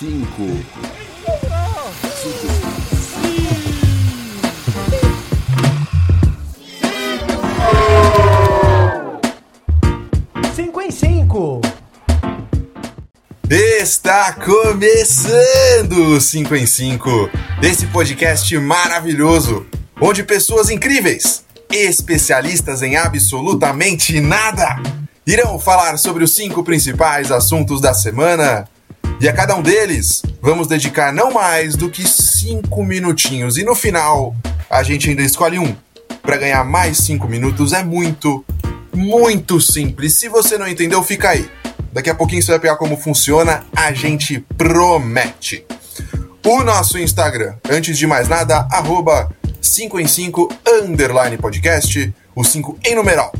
cinco. Cinco em cinco. Está começando o 5 em 5, esse podcast maravilhoso, onde pessoas incríveis, especialistas em absolutamente nada, irão falar sobre os cinco principais assuntos da semana. E a cada um deles, vamos dedicar não mais do que cinco minutinhos. E no final, a gente ainda escolhe um. Para ganhar mais cinco minutos é muito, muito simples. Se você não entendeu, fica aí. Daqui a pouquinho você vai pegar como funciona, a gente promete. O nosso Instagram, antes de mais nada, arroba 5 em 5 underline podcast, o 5 em numeral.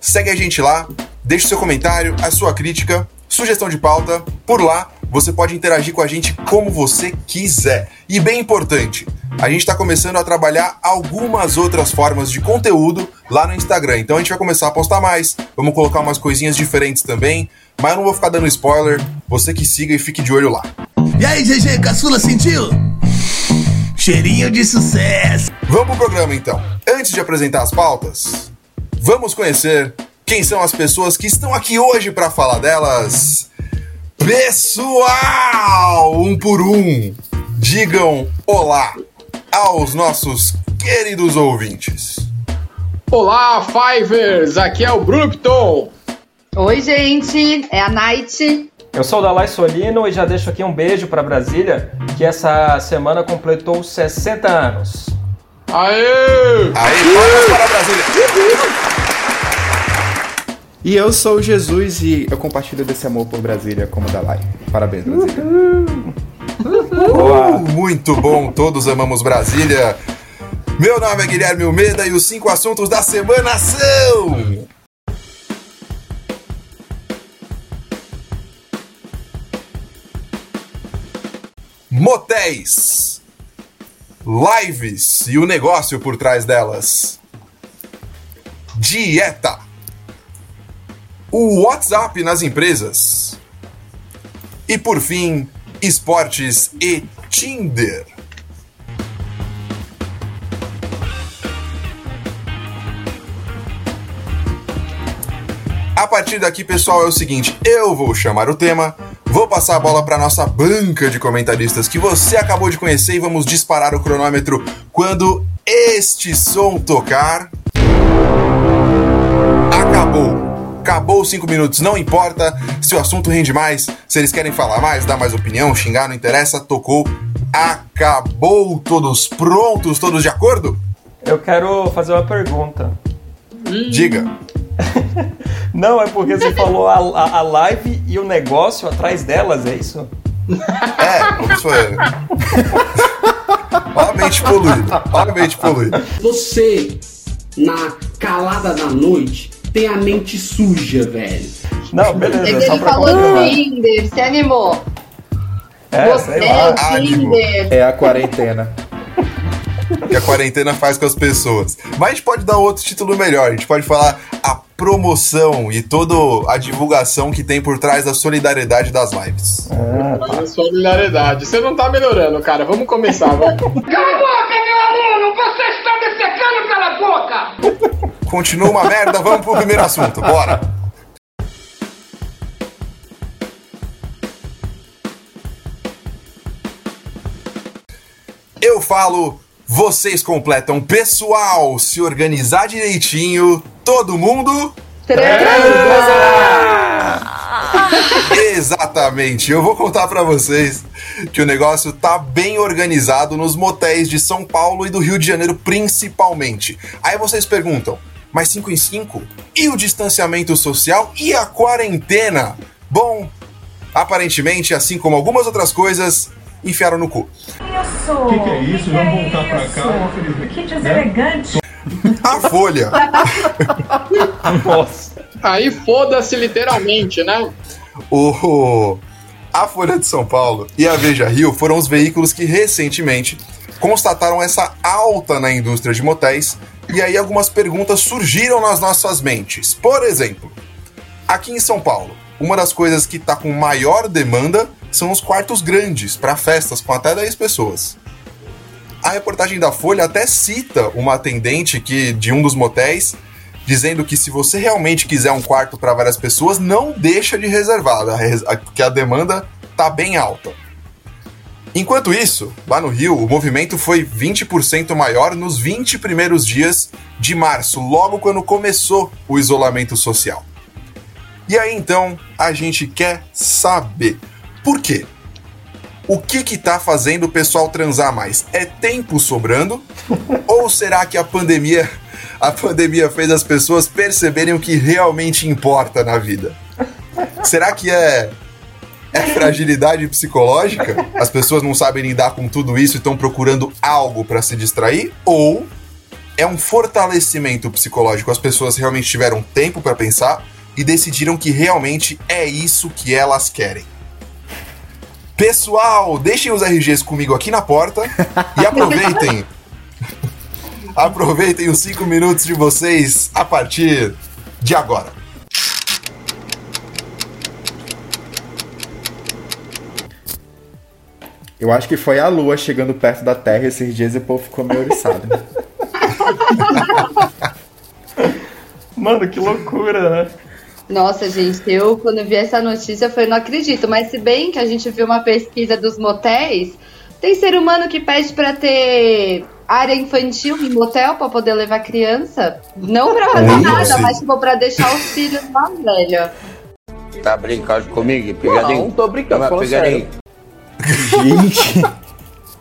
Segue a gente lá, deixe seu comentário, a sua crítica, sugestão de pauta. Por lá, você pode interagir com a gente como você quiser. E bem importante, a gente está começando a trabalhar algumas outras formas de conteúdo lá no Instagram. Então a gente vai começar a postar mais, vamos colocar umas coisinhas diferentes também. Mas eu não vou ficar dando spoiler, você que siga e fique de olho lá. E aí, GG, caçula sentiu? Cheirinho de sucesso. Vamos pro programa então. Antes de apresentar as pautas, vamos conhecer quem são as pessoas que estão aqui hoje para falar delas. Pessoal, um por um, digam olá aos nossos queridos ouvintes. Olá, Fivers! Aqui é o Brupton. Oi, gente, é a Night. Eu sou o Dalai Solino e já deixo aqui um beijo para Brasília, que essa semana completou 60 anos. Aê! Aí, palmas para Brasília! E eu sou o Jesus e eu compartilho desse amor por Brasília como Dalai. Parabéns, Brasília. Uh, muito bom, todos amamos Brasília. Meu nome é Guilherme Almeida e os cinco assuntos da semana são. Motéis, lives e o negócio por trás delas, dieta, o WhatsApp nas empresas e por fim, esportes e Tinder. A partir daqui, pessoal, é o seguinte: eu vou chamar o tema, vou passar a bola para nossa banca de comentaristas que você acabou de conhecer e vamos disparar o cronômetro quando este som tocar. Acabou. Acabou os 5 minutos, não importa se o assunto rende mais, se eles querem falar mais, dar mais opinião, xingar, não interessa, tocou, acabou. Todos prontos, todos de acordo? Eu quero fazer uma pergunta. Diga. Não, é porque você falou a, a, a live e o negócio atrás delas, é isso? É, isso é. Olha a mente poluída, olha a mente poluída. Você, na calada da noite, tem a mente suja, velho. Não, beleza, Ele só pra falou. Tinder, se animou. É, Você sei é ânimo. Tinder. É a quarentena. que a quarentena faz com as pessoas. Mas a gente pode dar outro título melhor. A gente pode falar a promoção e toda a divulgação que tem por trás da solidariedade das lives. A solidariedade. Você não tá melhorando, cara. Vamos começar, vai. Continua uma merda, vamos pro primeiro assunto. Bora! Eu falo, vocês completam pessoal, se organizar direitinho, todo mundo Exatamente. Eu vou contar pra vocês que o negócio tá bem organizado nos motéis de São Paulo e do Rio de Janeiro principalmente. Aí vocês perguntam: "Mas 5 em 5? E o distanciamento social e a quarentena?" Bom, aparentemente, assim como algumas outras coisas, enfiaram no cu. O que, que é isso? Vamos voltar pra cá, infelizmente. Que deselegante. A Folha Nossa. Aí foda-se literalmente, né? O a Folha de São Paulo e a Veja Rio foram os veículos que recentemente constataram essa alta na indústria de motéis e aí algumas perguntas surgiram nas nossas mentes. Por exemplo, aqui em São Paulo, uma das coisas que está com maior demanda são os quartos grandes para festas com até 10 pessoas. A reportagem da Folha até cita uma atendente que de um dos motéis dizendo que se você realmente quiser um quarto para várias pessoas, não deixa de reservar, porque a demanda tá bem alta. Enquanto isso, lá no Rio, o movimento foi 20% maior nos 20 primeiros dias de março, logo quando começou o isolamento social. E aí então, a gente quer saber por quê? O que que tá fazendo o pessoal transar mais? É tempo sobrando? ou será que a pandemia a pandemia fez as pessoas perceberem o que realmente importa na vida? Será que é é fragilidade psicológica? As pessoas não sabem lidar com tudo isso e estão procurando algo para se distrair? Ou é um fortalecimento psicológico? As pessoas realmente tiveram tempo para pensar e decidiram que realmente é isso que elas querem. Pessoal, deixem os RGs comigo aqui na porta e aproveitem. aproveitem os cinco minutos de vocês a partir de agora. Eu acho que foi a lua chegando perto da Terra esses dias e o povo ficou meio oriçado. Mano, que loucura, né? Nossa, gente, eu quando vi essa notícia eu falei, não acredito. Mas se bem que a gente viu uma pesquisa dos motéis, tem ser humano que pede para ter área infantil em motel para poder levar criança. Não pra fazer nada, mas tipo pra deixar os filhos lá, velho. Tá brincando comigo? Pegadinho? Não, tô brincando, falando pegadinho. Gente.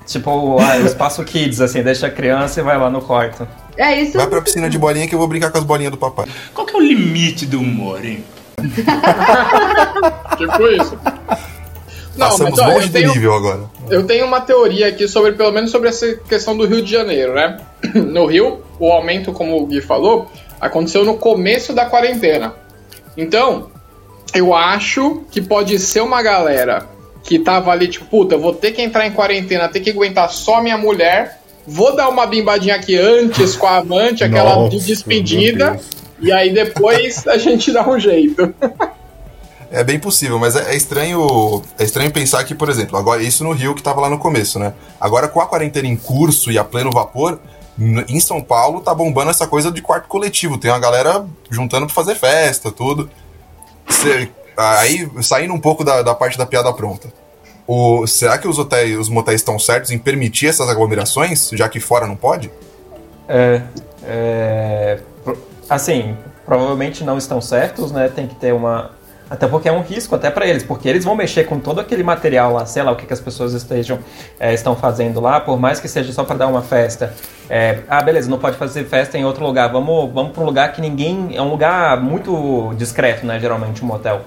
Tipo, ah, o espaço kids, assim, deixa a criança e vai lá no quarto. É isso. Vai pra piscina de bolinha que eu vou brincar com as bolinhas do papai. Qual que é o limite do humor, hein? Tipo isso. Não, Passamos mas ó, longe tenho, do nível agora. eu tenho uma teoria aqui sobre, pelo menos sobre essa questão do Rio de Janeiro, né? No Rio, o aumento, como o Gui falou, aconteceu no começo da quarentena. Então, eu acho que pode ser uma galera que tava ali, tipo, puta, vou ter que entrar em quarentena, ter que aguentar só minha mulher, vou dar uma bimbadinha aqui antes com a amante, aquela Nossa, de despedida, e aí depois a gente dá um jeito. É bem possível, mas é, é estranho. É estranho pensar que, por exemplo, agora isso no Rio que tava lá no começo, né? Agora com a quarentena em curso e a pleno vapor, em São Paulo tá bombando essa coisa de quarto coletivo. Tem uma galera juntando pra fazer festa, tudo. Cê- aí, saindo um pouco da, da parte da piada pronta. O, será que os hotéis, os motéis estão certos em permitir essas aglomerações, já que fora não pode? É, é, assim, provavelmente não estão certos, né? Tem que ter uma. Até porque é um risco até para eles, porque eles vão mexer com todo aquele material lá, sei lá o que, que as pessoas estejam é, estão fazendo lá, por mais que seja só para dar uma festa. É, ah, beleza, não pode fazer festa em outro lugar. Vamos, vamos para um lugar que ninguém. É um lugar muito discreto, né? Geralmente um motel.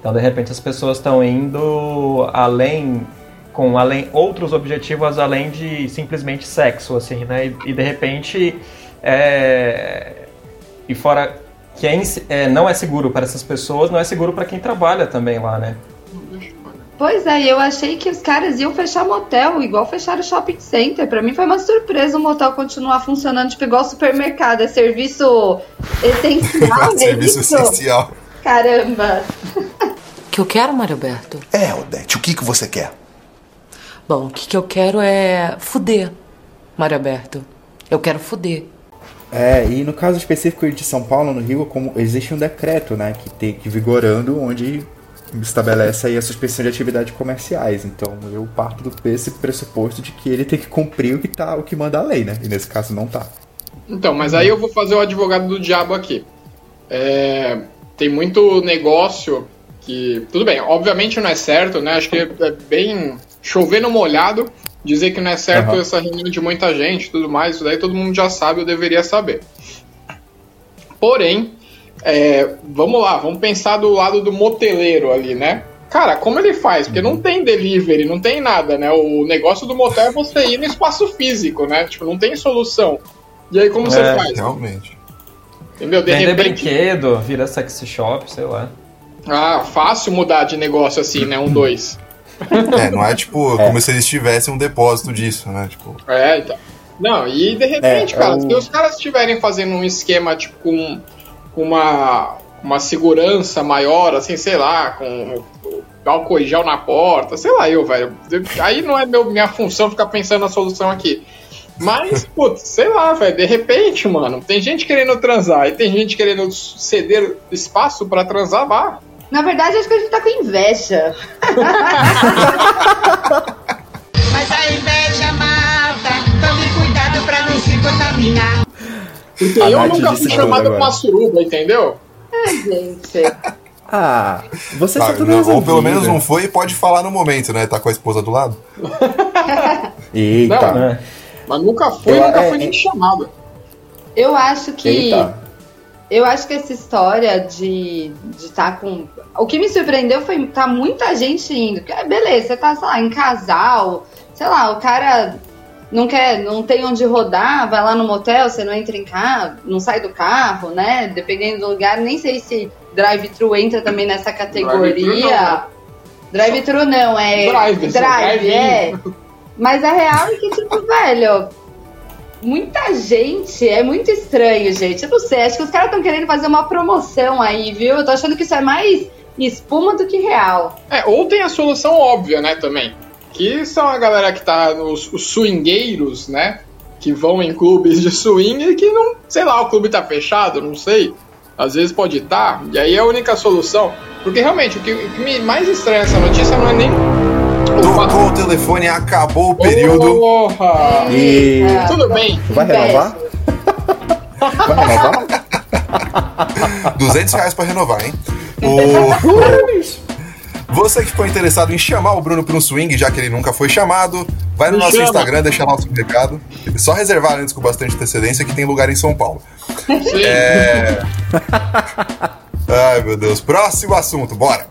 Então, de repente, as pessoas estão indo além com além outros objetivos além de simplesmente sexo, assim, né? E, e, de repente é, e fora que é, é, não é seguro para essas pessoas, não é seguro para quem trabalha também lá, né? Pois é, eu achei que os caras iam fechar motel, igual fecharam o shopping center. Pra mim foi uma surpresa o motel continuar funcionando, tipo, igual supermercado. É serviço essencial, é Serviço isso? essencial. Caramba. O que eu quero, Mário Alberto? É, Odete, o que, que você quer? Bom, o que, que eu quero é fuder, Mário Alberto. Eu quero fuder. É, e no caso específico de São Paulo, no Rio, como existe um decreto, né, que tem que vigorando, onde estabelece aí a suspensão de atividades comerciais. Então eu parto do desse pressuposto de que ele tem que cumprir o que tá, o que manda a lei, né? E nesse caso não tá. Então, mas aí eu vou fazer o advogado do diabo aqui. É, tem muito negócio que. Tudo bem, obviamente não é certo, né? Acho que é bem chover no molhado dizer que não é certo Aham. essa reunião de muita gente tudo mais. Isso daí todo mundo já sabe, eu deveria saber. Porém, é, vamos lá, vamos pensar do lado do moteleiro ali, né? Cara, como ele faz? Porque não tem delivery, não tem nada, né? O negócio do motel é você ir no espaço físico, né? Tipo, não tem solução. E aí como você É, faz? Realmente. Entendeu? De Vender repente. brinquedo, vira sexy shop, sei lá. Ah, fácil mudar de negócio assim, né? Um, dois. É, não é tipo como se eles tivessem um depósito disso, né? Tipo, É, então. Não, e de repente, É, cara, é se os caras estiverem fazendo um esquema, tipo, com, uma, uma segurança maior, assim, sei lá, com álcool e gel na porta, sei lá eu, velho. Aí não é meu, minha função ficar pensando na solução aqui. Mas, putz, sei lá, velho, de repente, mano, tem gente querendo transar e tem gente querendo ceder espaço pra transar, vá. Na verdade, acho que a gente tá com inveja. Mas a inveja mata. Tome cuidado pra não se contaminar. Porque A eu Nath nunca fui chamado pra uma suruba, entendeu? Ai, gente. Ah, você Tá, só tudo não, ou pelo menos não foi e pode falar no momento, né? Tá com a esposa do lado. Eita. Não, É. Mas nunca fui, Eu- nunca é, fui é- nem chamado. Eu acho que. Eita. Eu acho que essa história de estar com. O que me surpreendeu foi tá muita gente indo. Que, Beleza, você tá, sei lá, em casal, sei lá, o cara não quer, não tem onde rodar, vai lá no motel, você não entra em carro, não sai do carro, né? Dependendo do lugar, nem sei se drive-thru entra também nessa categoria. Drive-thru não, é. Drive, só drive, drive-in. é. Mas a real é que, tipo, velho, muita gente, é muito estranho, gente. Eu não sei, acho que os caras estão querendo fazer uma promoção aí, viu? Eu tô achando que isso é mais espuma do que real. É, ou tem a solução óbvia, né, também. Que são a galera que tá nos os swingueiros, né? Que vão em clubes de swing e que não, sei lá, o clube tá fechado, não sei. Às vezes pode estar, e aí é a única solução. Porque realmente, o que, o que me mais estranha essa notícia não é nem. Tocou o telefone, acabou o período. Porra! E... Tudo bem. Vai renovar? Vai renovar? 200 reais pra renovar, hein? O... Você que ficou interessado em chamar o Bruno para um swing, já que ele nunca foi chamado, vai no Me nosso chama. Instagram, deixar nosso recado. Só reservar antes com bastante antecedência que tem lugar em São Paulo. Sim. É... Ai, meu Deus. Próximo assunto, bora.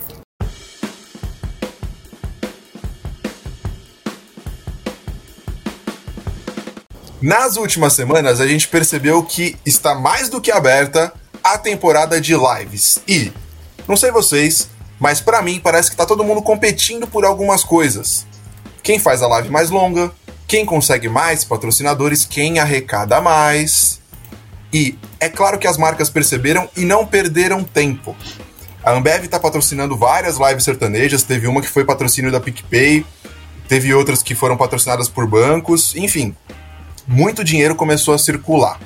Nas últimas semanas, a gente percebeu que está mais do que aberta a temporada de lives. E, não sei vocês, mas pra mim parece que tá todo mundo competindo por algumas coisas. Quem faz a live mais longa, quem consegue mais patrocinadores, quem arrecada mais. E é claro que as marcas perceberam e não perderam tempo. A Ambev está patrocinando várias lives sertanejas, teve uma que foi patrocínio da PicPay, teve outras que foram patrocinadas por bancos, enfim. Muito dinheiro começou a circular.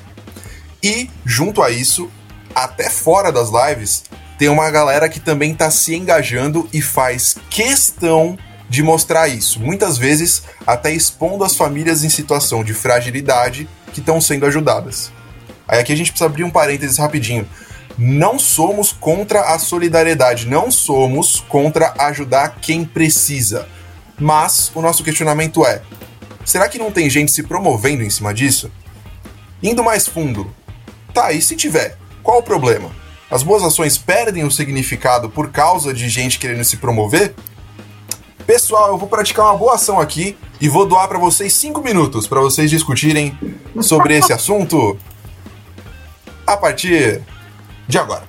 E, junto a isso, até fora das lives, tem uma galera que também está se engajando e faz questão de mostrar isso. Muitas vezes até expondo as famílias em situação de fragilidade que estão sendo ajudadas. Aí aqui a gente precisa abrir um parênteses rapidinho. Não somos contra a solidariedade, não somos contra ajudar quem precisa. Mas o nosso questionamento é: será que não tem gente se promovendo em cima disso? Indo mais fundo, tá, e se tiver, qual o problema? As boas ações perdem o significado por causa de gente querendo se promover? Pessoal, eu vou praticar uma boa ação aqui e vou doar para vocês cinco minutos para vocês discutirem sobre esse assunto a partir de agora.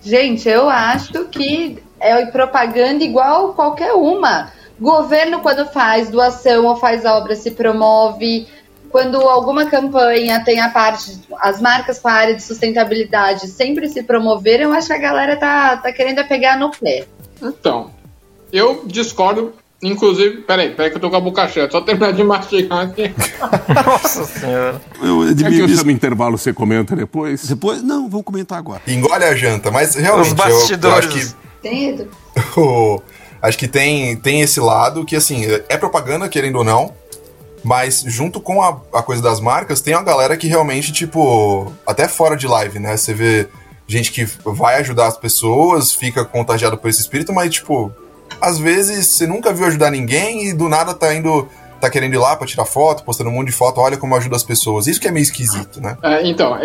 Gente, eu acho que é propaganda igual qualquer uma. Governo, quando faz doação ou faz obra, se promove. Quando alguma campanha tem a parte, as marcas com a área de sustentabilidade sempre se promoveram, eu acho que a galera tá, tá querendo é pegar no pé. Então, eu discordo. Inclusive, peraí, peraí que eu tô com a boca cheia, só terminar de mastigar aqui. Nossa senhora. Eu, É que eu isso- chamo intervalo, você comenta depois? Depois, não, vamos comentar agora. Engole a janta, mas realmente Os eu- eu, bastidores. acho que Tem Edu? o- acho que tem, tem esse lado que, assim, é propaganda, querendo ou não, mas junto com a, a coisa das marcas, tem uma galera que realmente, tipo, até fora de live, né? Você vê gente que vai ajudar as pessoas, fica contagiado por esse espírito, mas, tipo, às vezes você nunca viu ajudar ninguém e do nada tá indo. Tá querendo ir lá pra tirar foto, postando um monte de foto, olha como ajuda as pessoas. Isso que é meio esquisito, né? É, então,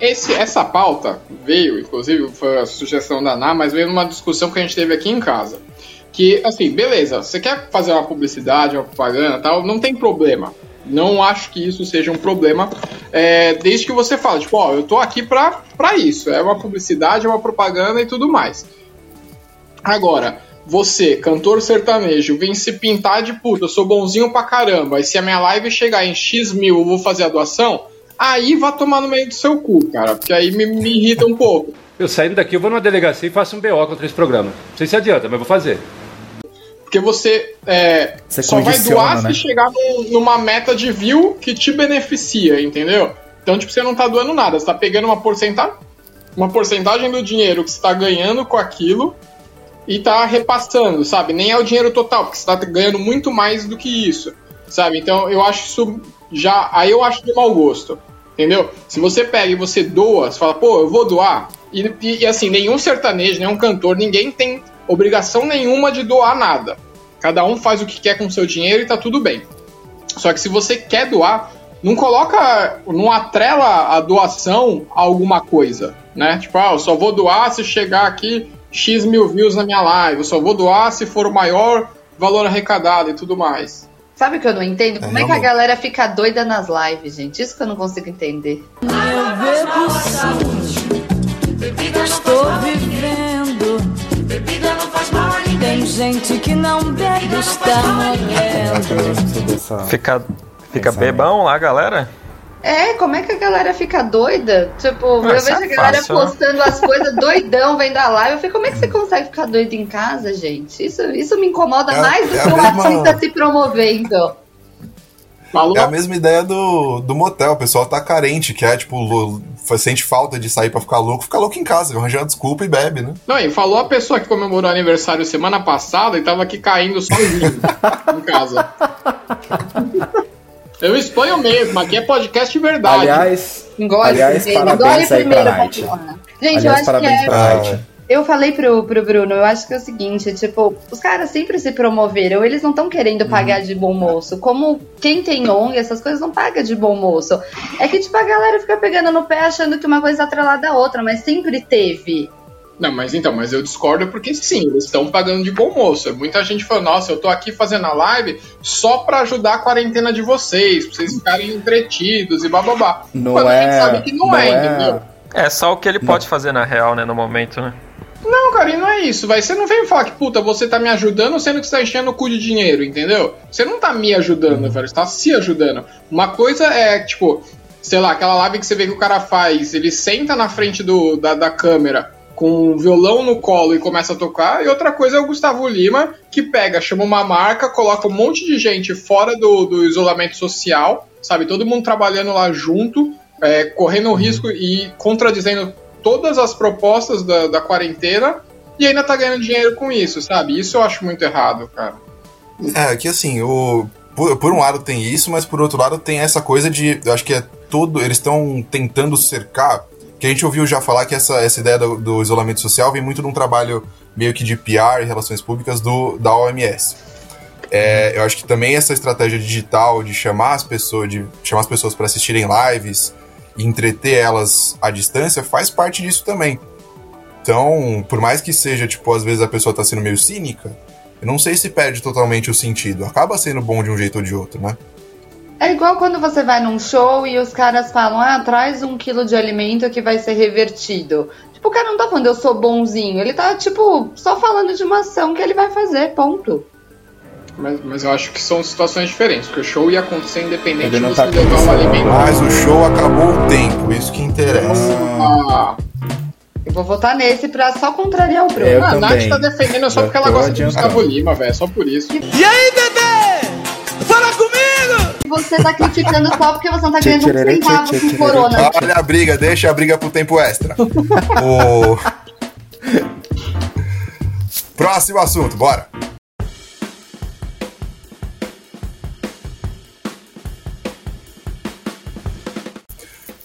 esse, essa pauta veio, inclusive, foi a sugestão da Ná, mas veio numa discussão que a gente teve aqui em casa. Que, assim, beleza, você quer fazer uma publicidade, uma propaganda tal, não tem problema. Não acho que isso seja um problema, é, desde que você fale, tipo, ó, eu tô aqui pra, pra isso. É uma publicidade, é uma propaganda e tudo mais. Agora, você, cantor sertanejo, vem se pintar de puta, eu sou bonzinho pra caramba, e se a minha live chegar em X mil eu vou fazer a doação, aí vá tomar no meio do seu cu, cara, porque aí me, me irrita um pouco. Eu saindo daqui, eu vou numa delegacia e faço um BO contra esse programa. Não sei se adianta, mas vou fazer. Porque você, é, Você só vai doar né? se chegar num- numa meta de view que te beneficia, entendeu? Então, tipo, você não tá doando nada, você tá pegando uma porcentagem, uma porcentagem do dinheiro que você tá ganhando com aquilo e tá repassando, sabe? Nem é o dinheiro total, porque você tá ganhando muito mais do que isso, sabe? Então, eu acho isso já. Aí eu acho de mau gosto, entendeu? Se você pega e você doa, você fala, pô, eu vou doar. E, e- e, assim, nenhum sertanejo, nenhum cantor, ninguém tem obrigação nenhuma de doar nada. Cada um faz o que quer com o seu dinheiro e tá tudo bem. Só que se você quer doar, não coloca, não atrela a doação a alguma coisa, né? Tipo, ah, eu só vou doar se chegar aqui X mil views na minha live, eu só vou doar se for o maior valor arrecadado e tudo mais. Sabe o que eu não entendo? Como é que a galera fica doida nas lives, gente? Isso que eu não consigo entender. Eu bebo saúde. Estou vivendo. Bebida não faz mal a ninguém. Tem gente que não bebe, está morrendo. Fica, fica bebão lá, galera? É, como é que a galera fica doida? Tipo, Ah, eu vejo é a galera fácil, né? postando as coisas doidão, vendo a live. Eu falei, como é que você consegue ficar doido em casa, gente? Isso, isso me incomoda É- mais do é que a o mesma- artista se promovendo. É a mesma ideia do, do motel. O pessoal tá carente, que é tipo, sente falta de sair pra ficar louco, fica louco em casa, arranja uma desculpa e bebe, né? Não, e falou a pessoa que comemorou aniversário semana passada e tava aqui caindo sozinho em casa. Eu exponho mesmo, aqui é podcast de verdade. Aliás, Engole aliás primeiro, parabéns engole aí pra primeiro, Night. Gente, aliás, eu acho parabéns que é... pra Night. Eu falei pro, pro Bruno, eu acho que é o seguinte, tipo, os caras sempre se promoveram, eles não estão querendo pagar Uhum. de bom moço. Como quem tem ONG, essas coisas não paga de bom moço. É que, tipo, a galera fica pegando no pé achando que uma coisa é atrelada à outra, mas sempre teve. Não, mas então, mas eu discordo porque sim, eles estão pagando de bom moço. Muita gente falou, nossa, eu tô aqui fazendo a live só pra ajudar a quarentena de vocês, pra vocês ficarem entretidos e bababá. Não Quando a gente é- sabe que não, não é, é- entendeu? É só o que ele pode fazer na real, né, no momento, né? Não, cara, e não é isso, vai. Você não vem falar que, puta, você tá me ajudando sendo que você tá enchendo o cu de dinheiro, entendeu? Você não tá me ajudando, velho, você tá se ajudando. Uma coisa é, tipo, sei lá, aquela live que você vê que o cara faz, ele senta na frente do, da, da câmera com um violão no colo e começa a tocar, e outra coisa é o Gustavo Lima, que pega, chama uma marca, coloca um monte de gente fora do, do isolamento social, sabe? Todo mundo trabalhando lá junto, é, correndo risco e contradizendo todas as propostas da, da quarentena e ainda tá ganhando dinheiro com isso, sabe? Isso eu acho muito errado, cara. É, que assim, o, por, por um lado tem isso, mas por outro lado tem essa coisa de. Eu acho que é todo. Eles estão tentando cercar. Que a gente ouviu já falar que essa, essa ideia do, do isolamento social vem muito de um trabalho meio que de PR e relações públicas do, da OMS. É, eu acho que também essa estratégia digital de chamar as pessoas, de chamar as pessoas para assistirem lives e entreter elas à distância faz parte disso também. Então, por mais que seja, tipo, às vezes a pessoa tá sendo meio cínica, eu não sei se perde totalmente o sentido. Acaba sendo bom de um jeito ou de outro, né? É igual quando você vai num show e os caras falam, ah, traz um quilo de alimento que vai ser revertido. Tipo, o cara não tá falando eu sou bonzinho, ele tá, tipo, só falando de uma ação que ele vai fazer, ponto. Mas, mas eu acho que são situações diferentes, porque o show ia acontecer independente de não você tá levar pensando. alimento. Mas o show acabou o tempo, isso que interessa. Ah, Eu vou votar nesse pra só contrariar o Bruno. Eu a também. Nath tá defendendo só porque ela gosta de Gustavo Lima, velho. Só por isso. E aí, bebê? Você tá criticando só porque você não tá ganhando um centavo com corona. Olha a briga, deixa a briga pro tempo extra. o... Próximo assunto, bora.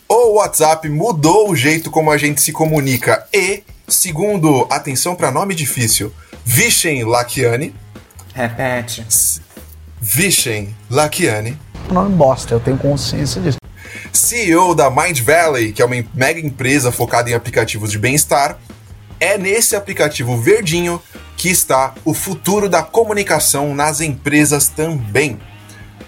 O WhatsApp mudou o jeito como a gente se comunica e, segundo, atenção para nome difícil, Vishen Lakiani. Repete. Vishen Lakiani. Nome bosta, eu tenho consciência disso. CEO da Mind Valley, que é uma mega empresa focada em aplicativos de bem-estar, é nesse aplicativo verdinho que está o futuro da comunicação nas empresas também.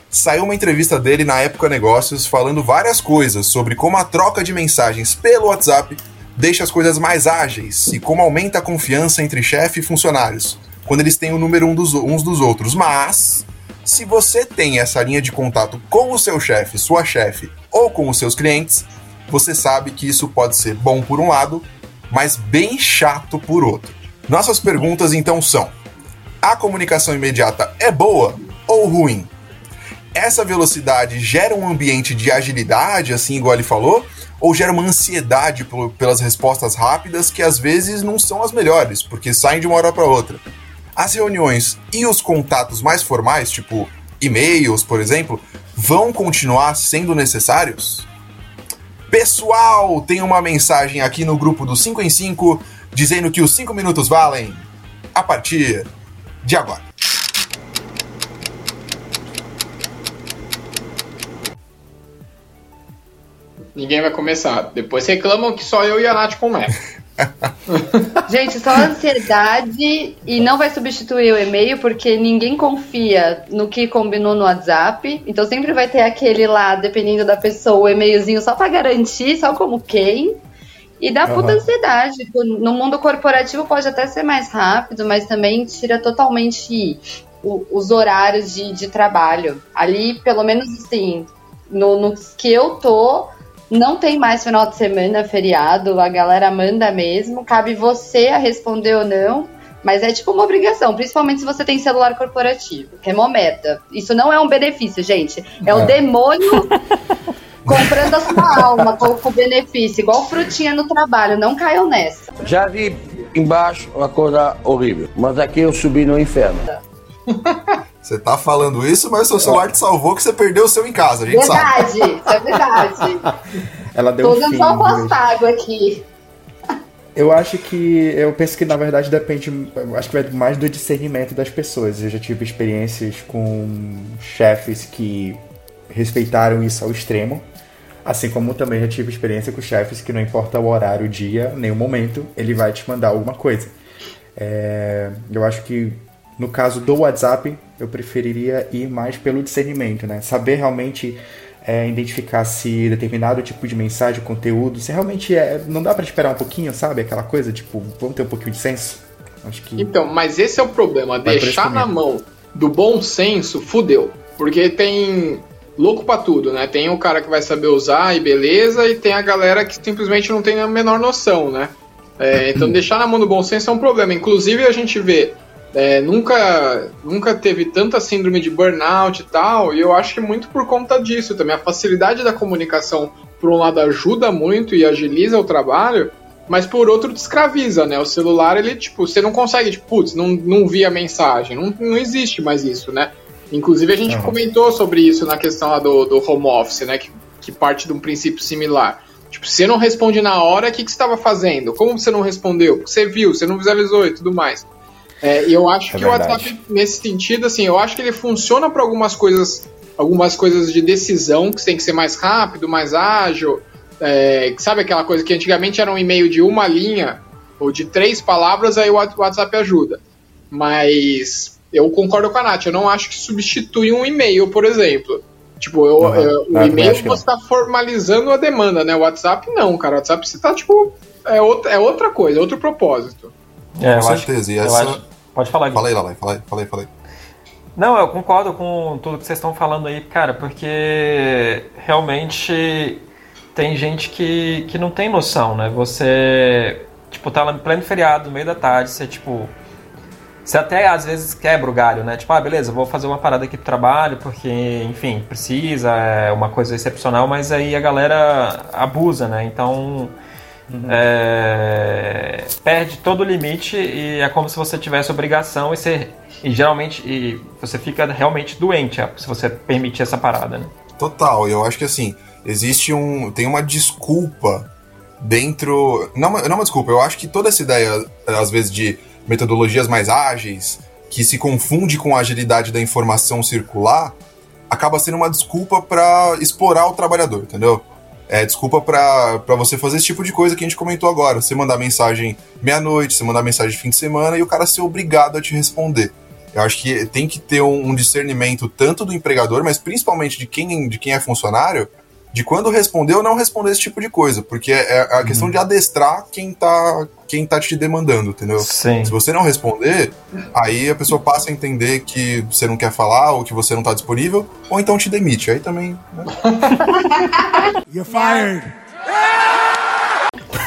Saiu uma entrevista dele na Época Negócios falando várias coisas sobre como a troca de mensagens pelo WhatsApp deixa as coisas mais ágeis e como aumenta a confiança entre chefe e funcionários quando eles têm o número um dos, uns dos outros. Mas, se você tem essa linha de contato com o seu chefe, sua chefe, ou com os seus clientes, você sabe que isso pode ser bom por um lado, mas bem chato por outro. Nossas perguntas então são: a comunicação imediata é boa ou ruim? Essa velocidade gera um ambiente de agilidade, assim igual ele falou, ou gera uma ansiedade pelas respostas rápidas que às vezes não são as melhores, porque saem de uma hora para outra? As reuniões e os contatos mais formais, tipo e-mails, por exemplo, vão continuar sendo necessários? Pessoal, tem uma mensagem aqui no grupo do 5 em 5 dizendo que os 5 minutos valem a partir de agora. Ninguém vai começar. Depois reclamam que só eu e a Nath começam. Gente, só ansiedade e não vai substituir o e-mail porque ninguém confia no que combinou no WhatsApp. Então sempre vai ter aquele lá, dependendo da pessoa, o e-mailzinho só pra garantir, só como quem. E dá puta Aham. ansiedade. Tipo, No mundo corporativo pode até ser mais rápido, mas também tira totalmente o- os horários de, de trabalho. Ali, pelo menos assim, no, no que eu tô, não tem mais final de semana, feriado, a galera manda mesmo, cabe você a responder ou não, mas é tipo uma obrigação, principalmente se você tem celular corporativo, que é mó merda. Isso não é um benefício, gente, é, o É. demônio comprando a sua alma com, com benefício, igual frutinha no trabalho, não caiam nessa. Já vi embaixo uma coisa horrível, mas aqui eu subi no inferno. Você tá falando isso, mas seu celular te salvou que você perdeu o seu em casa, a gente sabe. Verdade, isso é verdade. Ela deu Tô um dando fim. só viu? pago aqui. Eu acho que. Eu penso que na verdade depende. eu Acho que vai mais do discernimento das pessoas. Eu já tive experiências com chefes que respeitaram isso ao extremo. Assim como também já tive experiência com chefes que não importa o horário, o dia, nem o momento, ele vai te mandar alguma coisa. É, eu acho que no caso do WhatsApp, eu preferiria ir mais pelo discernimento, né? Saber realmente é, identificar se determinado tipo de mensagem, conteúdo, se realmente é. Não dá pra esperar um pouquinho, sabe? Aquela coisa, tipo, vamos ter um pouquinho de senso. Acho que. Então, mas esse é o problema. Vai Deixar na mão do bom senso, fudeu. Porque tem louco pra tudo, né? Tem o cara que vai saber usar e beleza, e tem a galera que simplesmente não tem a menor noção, né? É, então deixar na mão do bom senso é um problema. Inclusive a gente vê, é, nunca, nunca teve tanta síndrome de burnout e tal, e eu acho que muito por conta disso também. A facilidade da comunicação, por um lado, ajuda muito e agiliza o trabalho, mas por outro te escraviza, né? O celular, ele, tipo, você não consegue, tipo, putz, não, não vi a mensagem. Não, não existe mais isso, né? Inclusive a gente Aham. comentou sobre isso na questão lá do, do home office, né? Que, que parte de um princípio similar. Tipo, você não responde na hora, o que, que você estava fazendo? Como você não respondeu? Você viu, você não visualizou e tudo mais. É, e eu acho É que o verdade. WhatsApp, nesse sentido, assim, eu acho que ele funciona para algumas coisas, algumas coisas de decisão que tem que ser mais rápido, mais ágil. É, sabe aquela coisa que antigamente era um e-mail de uma linha ou de três palavras, aí o WhatsApp ajuda. Mas eu concordo com a Nath, eu não acho que substitui um e-mail, por exemplo. Tipo, eu, Aham. eu- Ah, o e-mail acho você tá formalizando a demanda, né? O WhatsApp não, cara. O WhatsApp você tá, tipo, é outra, é outra coisa, é outro propósito. É, eu Com acho- certeza. e eu essa... acho- Pode falar, Gui. Fala aí, Lalai. Fala aí, fala aí, fala aí. Não, eu concordo com tudo que vocês estão falando aí, cara, porque realmente tem gente que, que não tem noção, né? Você, tipo, tá lá no pleno feriado, no meio da tarde, você, tipo. Você até às vezes quebra o galho, né? Tipo, ah, beleza, vou fazer uma parada aqui pro trabalho, porque, enfim, precisa, é uma coisa excepcional, mas aí a galera abusa, né? Então. É, perde todo o limite e é como se você tivesse obrigação e e geralmente e você fica realmente doente é, se você permitir essa parada, né? Total, eu acho que assim, existe um. Tem uma desculpa dentro. Não, não uma desculpa, eu acho que toda essa ideia, às vezes, de metodologias mais ágeis, que se confunde com a agilidade da informação circular, acaba sendo uma desculpa para explorar o trabalhador, entendeu? É desculpa para você fazer esse tipo de coisa que a gente comentou agora. Você mandar mensagem meia-noite, você mandar mensagem fim de semana e o cara ser obrigado a te responder. Eu acho que tem que ter um, um discernimento tanto do empregador, mas principalmente de quem, de quem é funcionário, de quando responder ou não responder esse tipo de coisa, porque é a questão de adestrar quem tá, quem tá te demandando, entendeu? Sim. Se você não responder, aí a pessoa passa a entender que você não quer falar ou que você não tá disponível, ou então te demite. Aí também. Né? You're fired.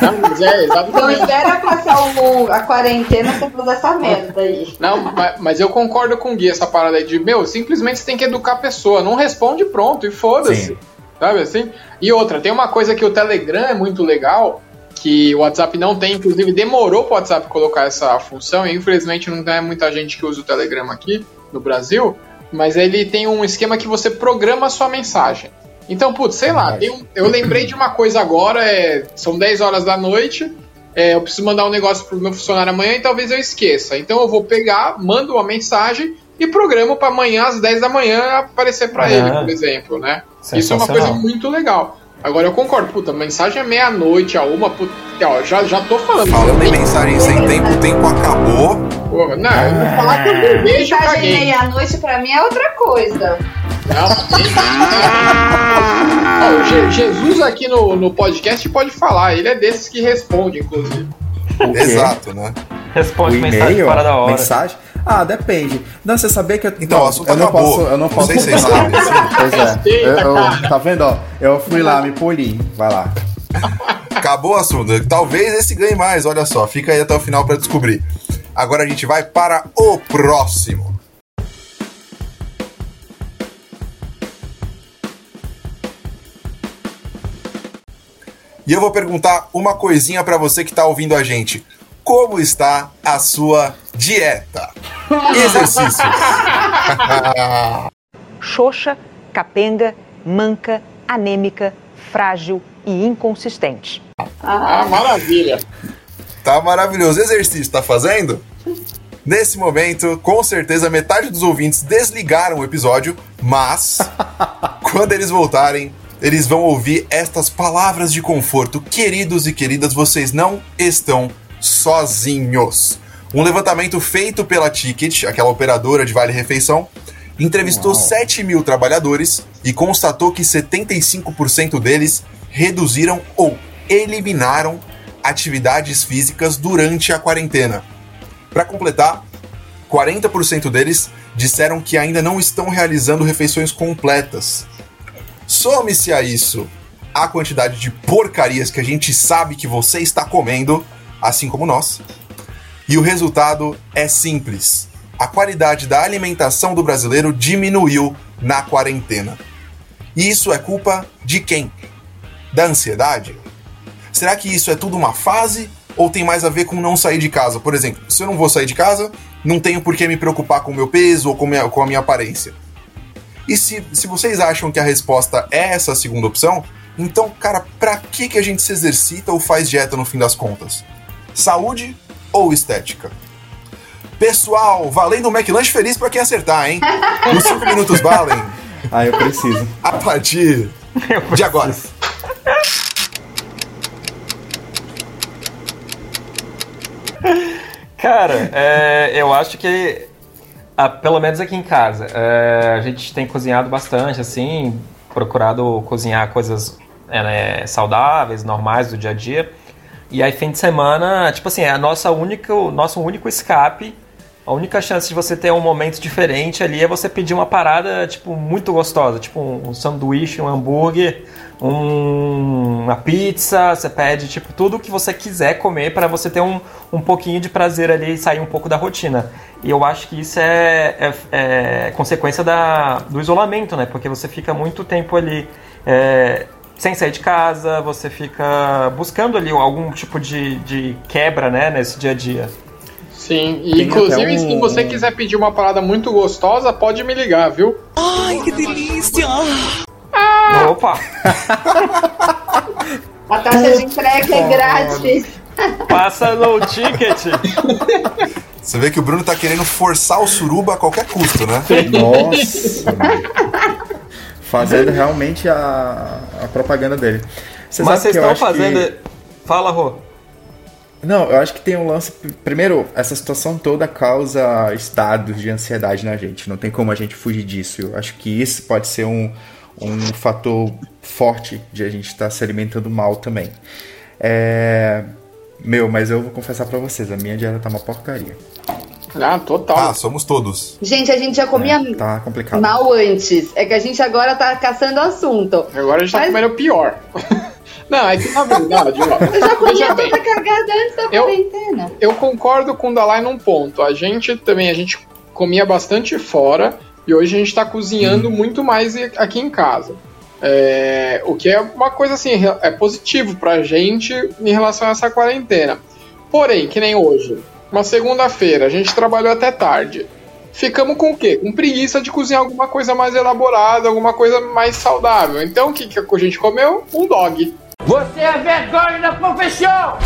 Não, mas é, Então exatamente. espera passar o- a quarentena pra fazer essa merda aí. Não, ma- mas eu concordo com o Gui, essa parada aí de, meu, simplesmente você tem que educar a pessoa. Não responde pronto e foda-se. Sabe assim? E outra, tem uma coisa que o Telegram é muito legal, que o WhatsApp não tem, inclusive demorou pro WhatsApp colocar essa função, e infelizmente não tem muita gente que usa o Telegram aqui no Brasil, mas ele tem um esquema que você programa a sua mensagem. Então, putz, sei lá, um- eu lembrei de uma coisa agora, é, são 10 horas da noite, é, eu preciso mandar um negócio pro meu funcionário amanhã e talvez eu esqueça. Então eu vou pegar, mando uma mensagem e programo para amanhã às 10 da manhã aparecer para Ah. ele, por exemplo, né? Isso é uma coisa muito legal. Agora eu concordo, puta, mensagem é meia-noite, a uma, puta, ó, já, já tô falando. Falando em mensagem sem tempo, o tempo acabou. Porra, não, eu vou falar que eu beijo Mensagem caguei. meia-noite pra mim é outra coisa. Não, tem- Ó, Jesus aqui no, no podcast pode falar, ele é desses que responde, inclusive. Exato, né? Responde O mensagem fora da hora. Mensagem? Ah, depende. Não, você sabia que eu. Então, não, o assunto eu não acabou. posso. Eu não Não posso. sei se vocês sabem, assim. Pois é. Eu- eu- cara. tá vendo, ó? Eu fui lá, me poli. Vai lá. Acabou o assunto. Talvez esse ganhe mais, olha só. Fica aí até o final pra descobrir. Agora a gente vai para o próximo. E eu vou perguntar uma coisinha pra você que tá ouvindo a gente. Como está a sua dieta? Exercícios. Xoxa, capenga, manca, anêmica, frágil e inconsistente. Ah, maravilha. Tá maravilhoso. Exercício, tá fazendo? Nesse momento, com certeza metade dos ouvintes desligaram o episódio, mas quando eles voltarem, eles vão ouvir estas palavras de conforto. Queridos e queridas, vocês não estão sozinhos. Um levantamento feito pela Ticket, aquela operadora de Vale Refeição, entrevistou 7 mil trabalhadores e constatou que 75% deles reduziram ou eliminaram atividades físicas durante a quarentena. Para completar, 40% deles disseram que ainda não estão realizando refeições completas. Some-se a isso a quantidade de porcarias que a gente sabe que você está comendo, assim como nós. E o resultado é simples. A qualidade da alimentação do brasileiro diminuiu na quarentena. E isso é culpa de quem? Da ansiedade? Será que isso é tudo uma fase ou tem mais a ver com não sair de casa? Por exemplo, se eu não vou sair de casa, não tenho por que me preocupar com o meu peso ou com, minha- com a minha aparência. E se, se vocês acham que a resposta é essa segunda opção, então, cara, pra que, que a gente se exercita ou faz dieta no fim das contas? Saúde ou estética? Pessoal, valendo o McLanche feliz pra quem acertar, hein? Os 5 minutos valem Ah, eu preciso. a partir de agora. Cara, é, eu acho que, ah, pelo menos aqui em casa, é, a gente tem cozinhado bastante, assim, procurado cozinhar coisas é, né, saudáveis, normais do dia a dia. E aí, fim de semana, tipo assim, é a nossa única, o nosso único escape. A única chance de você ter um momento diferente ali é você pedir uma parada, tipo, muito gostosa. Tipo, um, sanduíche, um hambúrguer, um- uma pizza. Você pede, tipo, tudo o que você quiser comer para você ter um, um pouquinho de prazer ali e sair um pouco da rotina. E eu acho que isso é, é- é consequência da, do isolamento, né? Porque você fica muito tempo ali... é, sem sair de casa, você fica buscando ali algum tipo de, de quebra, né, nesse dia a dia. Sim, e Tem inclusive um- se você quiser pedir uma parada muito gostosa, pode me ligar, viu? Ai, que delícia! Opa! A taxa de entrega é grátis. Passa no ticket. Você vê que o Bruno tá querendo forçar o suruba a qualquer custo, né? Nossa! Fazendo realmente a, a propaganda dele. Você Mas vocês estão fazendo. que- Fala, Rô. Não, eu acho que tem um lance. Primeiro, essa situação toda causa estados de ansiedade na gente. Não tem como a gente fugir disso. Eu acho que isso pode ser um, um fator forte de a gente estar se alimentando mal também. É... Meu, mas eu vou confessar pra vocês, a minha dieta tá uma porcaria. Ah, total. Ah, somos todos. Gente, a gente já comia Tá complicado. mal antes. É que a gente agora tá caçando assunto. Agora a gente tá Mas- comendo pior. Não, é que na verdade, ó. Eu já comia bem. tanta cagada antes da Eu- quarentena. Eu concordo com o Dalai num ponto. A gente também, a gente comia bastante fora e hoje a gente tá cozinhando muito mais aqui em casa. É, o que é uma coisa assim, é positivo pra gente em relação a essa quarentena. Porém, que nem hoje, uma segunda-feira, a gente trabalhou até tarde. Ficamos com o quê? Com preguiça de cozinhar alguma coisa mais elaborada, alguma coisa mais saudável. Então o que, que a gente comeu? Um dog. Você é vergonha da profissão!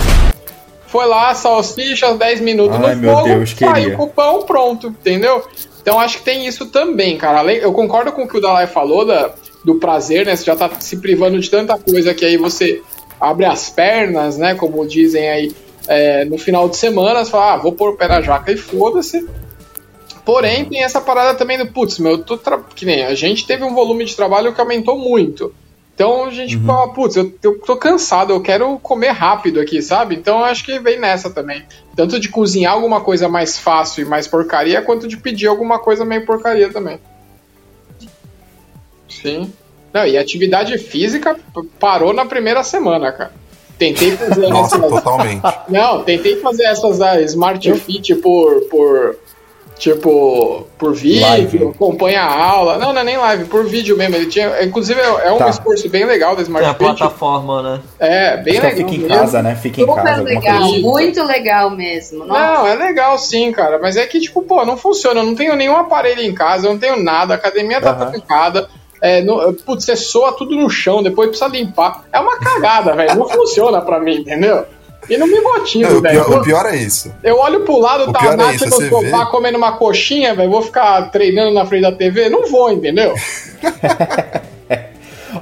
Foi lá, salsicha, 10 minutos Ai, no meu fogo, Deus, saiu queria. com o pão pronto, entendeu? Então acho que tem isso também, cara. Eu concordo com o que o Dalai falou da, do prazer, né? Você já tá se privando de tanta coisa que aí você abre as pernas, né? Como dizem aí é, no final de semana, você fala, ah, vou pôr o pé na jaca e foda-se. Porém, tem essa parada também do, putz, meu, eu tô tra- que nem a gente teve um volume de trabalho que aumentou muito. Então a gente fala, putz, eu, eu tô cansado, eu quero comer rápido aqui, sabe? Então acho que vem nessa também. Tanto de cozinhar alguma coisa mais fácil e mais porcaria, quanto de pedir alguma coisa meio porcaria também. Sim. Não, e atividade física parou na primeira semana, cara. Tentei fazer Nossa, essas- totalmente. Não, tentei fazer essas da Smart Fit por. por tipo, por vídeo, Live. acompanha a aula. Não, não é nem live, por vídeo mesmo. Ele tinha. Inclusive, é um Tá. esforço bem legal da Smart a Fit. plataforma, né? É, bem é legal. fica em mesmo. casa, né? Fica em casa, Super alguma legal, coisa assim. muito legal mesmo. Nossa. Não, é legal sim, cara. Mas é que, tipo, pô, não funciona. Eu não tenho nenhum aparelho em casa, eu não tenho nada. A academia tá Aham. trancada. É, no, putz, você soa tudo no chão, depois precisa limpar. É uma cagada, velho. Não funciona pra mim, entendeu? E não me motiva, o, velho. pior, o pior é isso. Eu olho pro lado, O tá a é Nath no sofá vê- comendo uma coxinha, velho. Vou ficar treinando na frente da TV? Não vou, entendeu?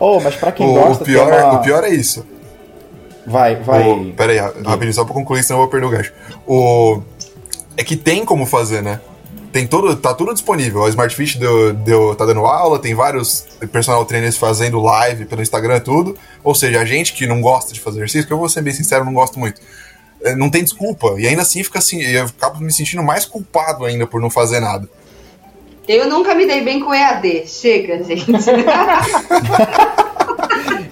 Oh, mas pra quem O, gosta, o pior, tem uma... o pior é isso. Vai, vai. O, pera aí, ra- rapidinho, só pra concluir, senão eu vou perder o gancho. O, é que tem como fazer, né? Tem todo, tá tudo disponível. A Smart Fit deu, deu, tá dando aula, tem vários personal trainers fazendo live pelo Instagram tudo. Ou seja, a gente que não gosta de fazer exercício, que eu vou ser bem sincero, não gosto muito. é, Não tem desculpa. E ainda assim fica assim, eu acabo me sentindo mais culpado ainda por não fazer nada. Eu nunca me dei bem com EAD. Chega, gente.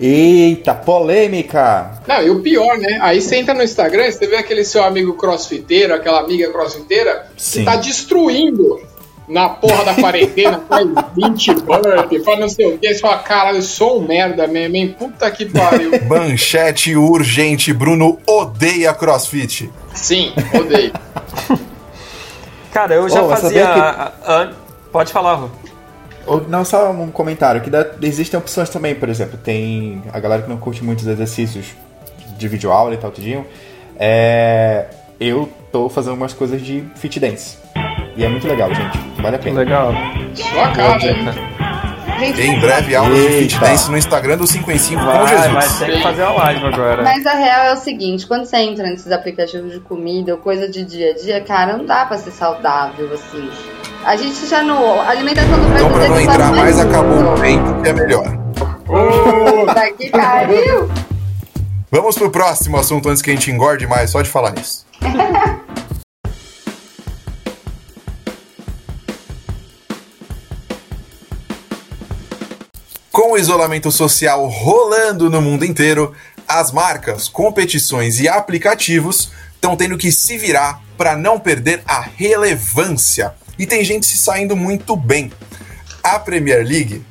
Eita, polêmica! Não, e o pior, né? Aí você entra no Instagram, você vê aquele seu amigo crossfiteiro, aquela amiga crossfiteira, Sim. que tá destruindo na porra da quarentena, faz 20 burp, faz não sei o que, você fala, caralho, eu sou um merda mesmo, hein? Puta que pariu. Manchete urgente: Bruno odeia crossfit. Sim, odeio. Cara, eu já Oh, fazia. que- a- a- Pode falar, Rô. Ou- Não, só um comentário, que dá- existem opções também, por exemplo, tem a galera que não curte muitos exercícios de videoaula e tal, tudinho. É, eu tô fazendo umas coisas de fit dance. E é muito legal, gente. Vale a pena. Legal. Sua cara, hein? Gente, Em breve, aulas de fit dance no Instagram do 5 em 5 com Jesus. vai ter que fazer a live agora. Mas a real é o seguinte, quando você entra nesses aplicativos de comida ou coisa de dia a dia, cara, não dá pra ser saudável, assim. A gente já não. A alimentação do Brasil Então, pra não é entrar mais, acabou o tempo, que é melhor. Puta que pariu! Vamos pro próximo assunto antes que a gente engorde mais, só de falar nisso. Com o isolamento social rolando no mundo inteiro, as marcas, competições e aplicativos estão tendo que se virar para não perder a relevância. E tem gente se saindo muito bem. A Premier League,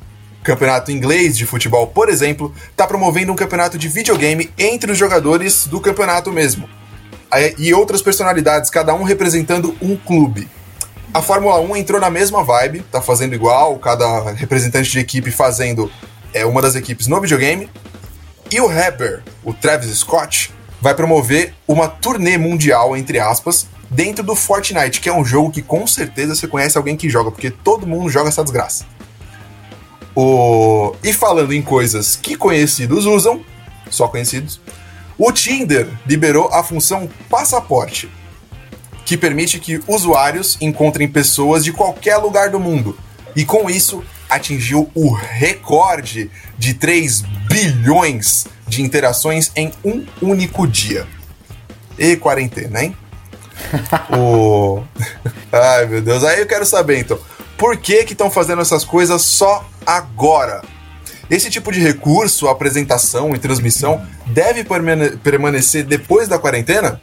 campeonato inglês de futebol, por exemplo, está promovendo um campeonato de videogame entre os jogadores do campeonato mesmo. E outras personalidades, cada um representando um clube. A Fórmula 1 entrou na mesma vibe, tá fazendo igual, cada representante de equipe fazendo é, uma das equipes no videogame. E o rapper, o Travis Scott, vai promover uma turnê mundial, entre aspas, dentro do Fortnite, que é um jogo que com certeza você conhece alguém que joga, porque todo mundo joga essa desgraça. O... E falando em coisas que conhecidos usam, só conhecidos, o Tinder liberou a função passaporte, que permite que usuários encontrem pessoas de qualquer lugar do mundo e com isso atingiu o recorde de 3 bilhões de interações em um único dia. E quarentena, hein? o... Ai, meu Deus. Aí eu quero saber, então, por que que estão fazendo essas coisas só agora? Esse tipo de recurso, apresentação e transmissão deve permane- permanecer depois da quarentena?